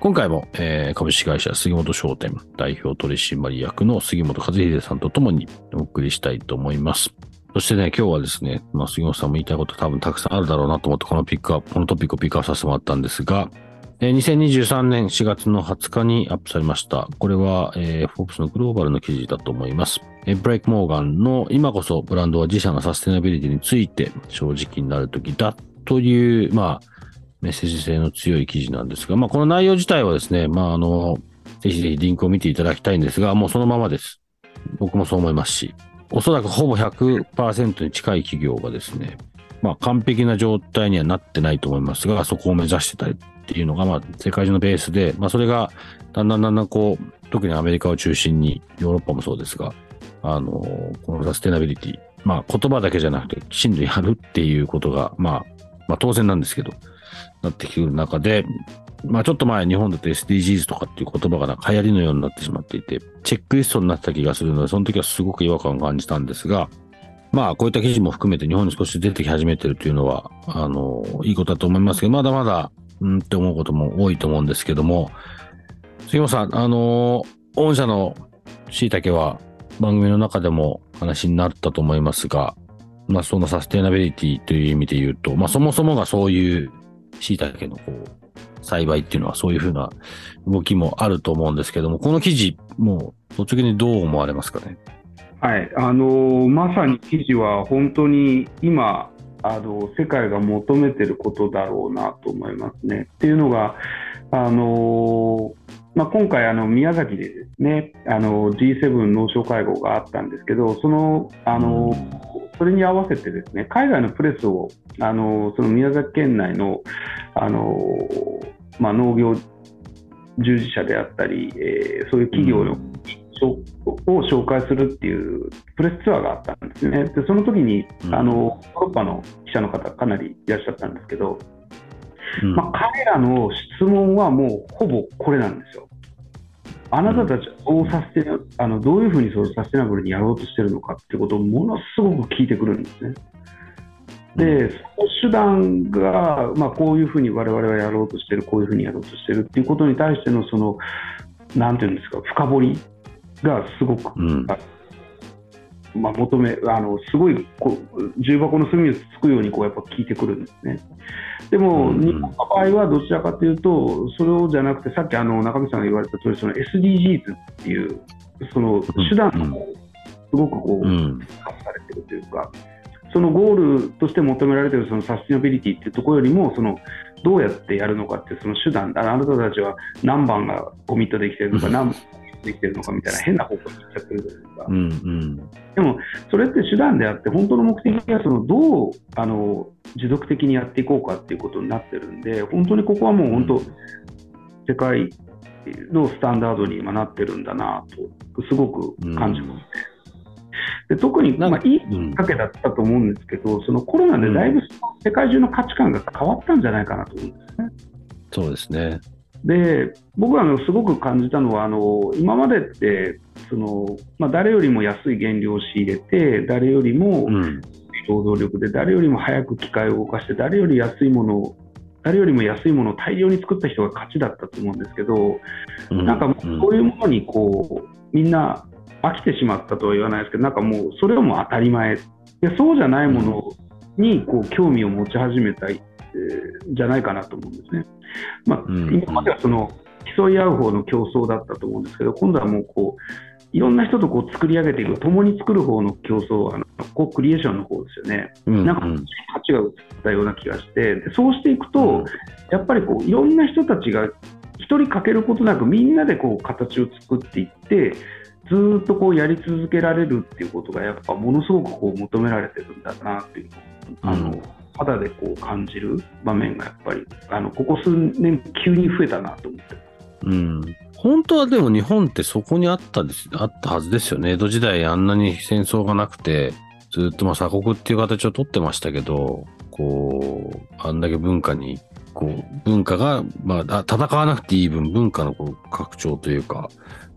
今回も、えー株式会社杉本商店代表取締役の杉本和秀さんとともにお送りしたいと思います。そしてね、今日はですね、まあ、杉本さんも言いたいこと多分たくさんあるだろうなと思って、このピックアップ、このトピックをピックアップさせてもらったんですが、えー2023年4月の20日にアップされました。これは、えー、フォーブスのグローバルの記事だと思います。えーブレイク・モーガンの今こそブランドは自社のサステナビリティについて正直になる時だという、まあ、メッセージ性の強い記事なんですが、まあ、この内容自体はですね、まあ、あの、ぜひぜひリンクを見ていただきたいんですが、もうそのままです。僕もそう思いますし、おそらくほぼ100%に近い企業がですね、まあ、完璧な状態にはなってないと思いますが、そこを目指してたりっていうのが、まあ、世界中のベースで、まあ、それが、だんだんだんだんこう、特にアメリカを中心に、ヨーロッパもそうですが、あの、このサステナビリティ、まあ、言葉だけじゃなくて、きちんとやるっていうことが、まあ、まあ、当然なんですけど、なってくる中で、まあちょっと前日本だと SDGs とかっていう言葉がなんか流行りのようになってしまっていて、チェックリストになってた気がするので、その時はすごく違和感を感じたんですが、まあこういった記事も含めて日本に少し出てき始めてるというのは、あの、いいことだと思いますけど、まだまだ、うんって思うことも多いと思うんですけども、杉本さん、あの、御社の椎茸は番組の中でも話になったと思いますが、まあそのサステナビリティという意味で言うと、まあそもそもがそういう椎茸のこう、栽培っていうのはそういうふうな動きもあると思うんですけども、この記事、もう率直にどう思われますかね？はい、あのーまさに記事は本当に今あの世界が求めてることだろうなと思いますね。っていうのが、あのーまあ、今回あの宮崎でですねあの G7 農商会合があったんですけどそのあのそれに合わせてですね海外のプレスをあのその宮崎県内のあの、まあ、農業従事者であったり、えーそういう企業のを紹介するっていうプレスツアーがあったんですね。でその時に、うんあのヨーロッパの記者の方かなりいらっしゃったんですけど、うんまあ、彼らの質問はもうほぼこれなんですよ。あなたたちはどうサステナあのどういうふうにそのサステナブルにやろうとしてるのかってことをものすごく聞いてくるんですね。で、その手段が、まあ、こういうふうに我々はやろうとしてる、こういうふうにやろうとしてるっていうことに対しての、その、なんていうんですか、深掘りがすごく、うんまあ、求め、あの、すごい、こう、重箱の隅をつつくように、こう、やっぱ聞いてくるんですね。でも、うん日本の場合はどちらかというと、それをじゃなくて、さっきあの中身さんが言われた通り、その SDGs っていう、その手段をすごくこう、うん。化されてるというか、そのゴールとして求められているそのサステナビリティっていうところよりも、そのどうやってやるのかっていうその手段、あなたたちは何番がコミットできてるのか、うん何番できてるのかみたいな変な方向に行っちゃってるじゃないですか。うん。うん。でも、それって手段であって、本当の目的はそのどうあの持続的にやっていこうかっていうことになってるんで、本当にここはもう本当、世界のスタンダードに今なってるんだなと、すごく感じますね。で特に、なんまあ、いいきうんっかけだったと思うんですけど、そのコロナでだいぶ世界中の価値観が変わったんじゃないかなと思うんですね。そうですね。で僕はあのすごく感じたのはあの今までってその、まあ、誰よりも安い原料を仕入れて誰よりもうん。労働力で誰よりも早く機械を動かして誰より安いものを誰よりも安いものを大量に作った人が勝ちだったと思うんですけど、うん。なんかそういうものにこうみんな飽きてしまったとは言わないですけどなんかもうそれはもう当たり前。でそうじゃないものにこう興味を持ち始めたい、えーじゃないかなと思うんですね。まあ、うん今まではその競い合う方の競争だったと思うんですけど今度はもうこういろんな人とこう作り上げていく、共に作る方の競争は、こうクリエーションの方ですよね。うんなんか価値が移ったような気がして、でそうしていくと、うんやっぱりこういろんな人たちが一人欠けることなく、みんなでこう形を作っていって、ずーっとこうやり続けられるっていうことが、やっぱものすごくこう求められてるんだなっていうのを、あのうん肌でこう感じる場面がやっぱり、あのここ数年、急に増えたなと思って。うん。本当はでも日本ってそこにあったです、あったはずですよね。江戸時代あんなに戦争がなくて、ずっとまあ鎖国っていう形をとってましたけど、こう、あんだけ文化に、こう、文化が、まあ、戦わなくていい分、文化のこう拡張というか、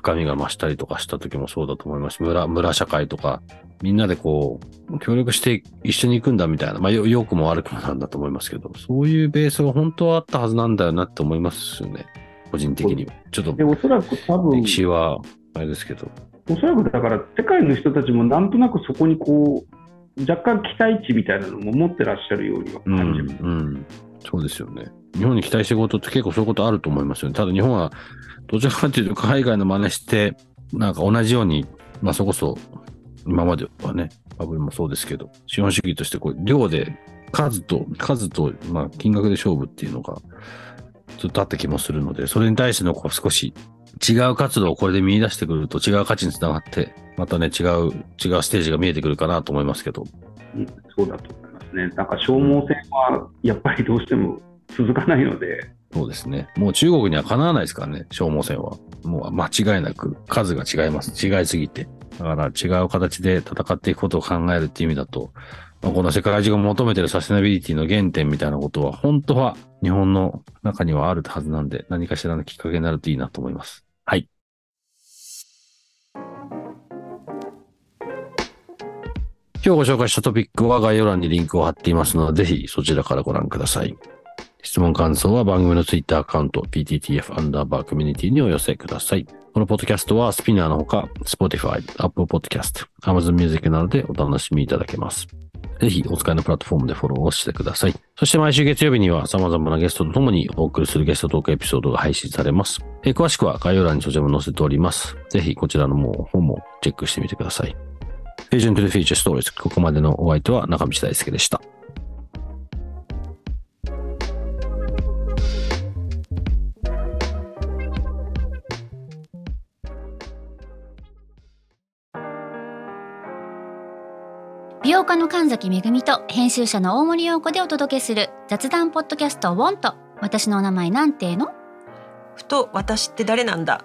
深みが増したりとかした時もそうだと思いますし。村、村社会とか、みんなでこう、協力して一緒に行くんだみたいな、まあ、よ良くも悪くもなんだと思いますけど、そういうベースが本当はあったはずなんだよなって思いますよね。個人的には。ちょっとで、おそらく多分歴、史は、あれですけど。おそらくだから世界の人たちもなんとなくそこにこう若干期待値みたいなのも持ってらっしゃるようにはうん、感じます。うん。そうですよね。日本に期待してることって結構そういうことあると思いますよね。ただ日本は、どちらかというと海外の真似して、なんか同じように、まあそこそ、今まではね、バブルもそうですけど、資本主義としてこう、量で、数と、数と、まあ金額で勝負っていうのが、ずっとあった気もするので、それに対してのこう少し違う活動をこれで見出してくると違う価値につながって、またね、違う、違うステージが見えてくるかなと思いますけど。うんそうだと思いますね。なんか消耗戦はやっぱりどうしても続かないので、そうですね。もう中国にはかなわないですからね、消耗戦は。もう間違いなく数が違います。違いすぎて。だから違う形で戦っていくことを考えるっていう意味だと、まあ、この世界中が求めてるサステナビリティの原点みたいなことは、本当は日本の中にはあるはずなんで、何かしらのきっかけになるといいなと思います。今日ご紹介したトピックは概要欄にリンクを貼っていますので、ぜひそちらからご覧ください。質問感想は番組のツイッターアカウント PTTF アンダーバーコミュニティにお寄せください。このポッドキャストはスピナーのほか Spotify、Apple Podcast、Amazon Music などでお楽しみいただけます。ぜひお使いのプラットフォームでフォローをしてください。そして毎週月曜日には様々なゲストと共にお送りするゲストトークエピソードが配信されます。詳しくは概要欄にそちらも載せております。ぜひこちらのも方もチェックしてみてください。Vision to the Future Stories ここまでのお相手は中道大輔でした。美容家の神崎めぐみと編集者の大森洋子でお届けする雑談ポッドキャスト「ウォンと私のお名前なんての?ふと私って誰なんだ？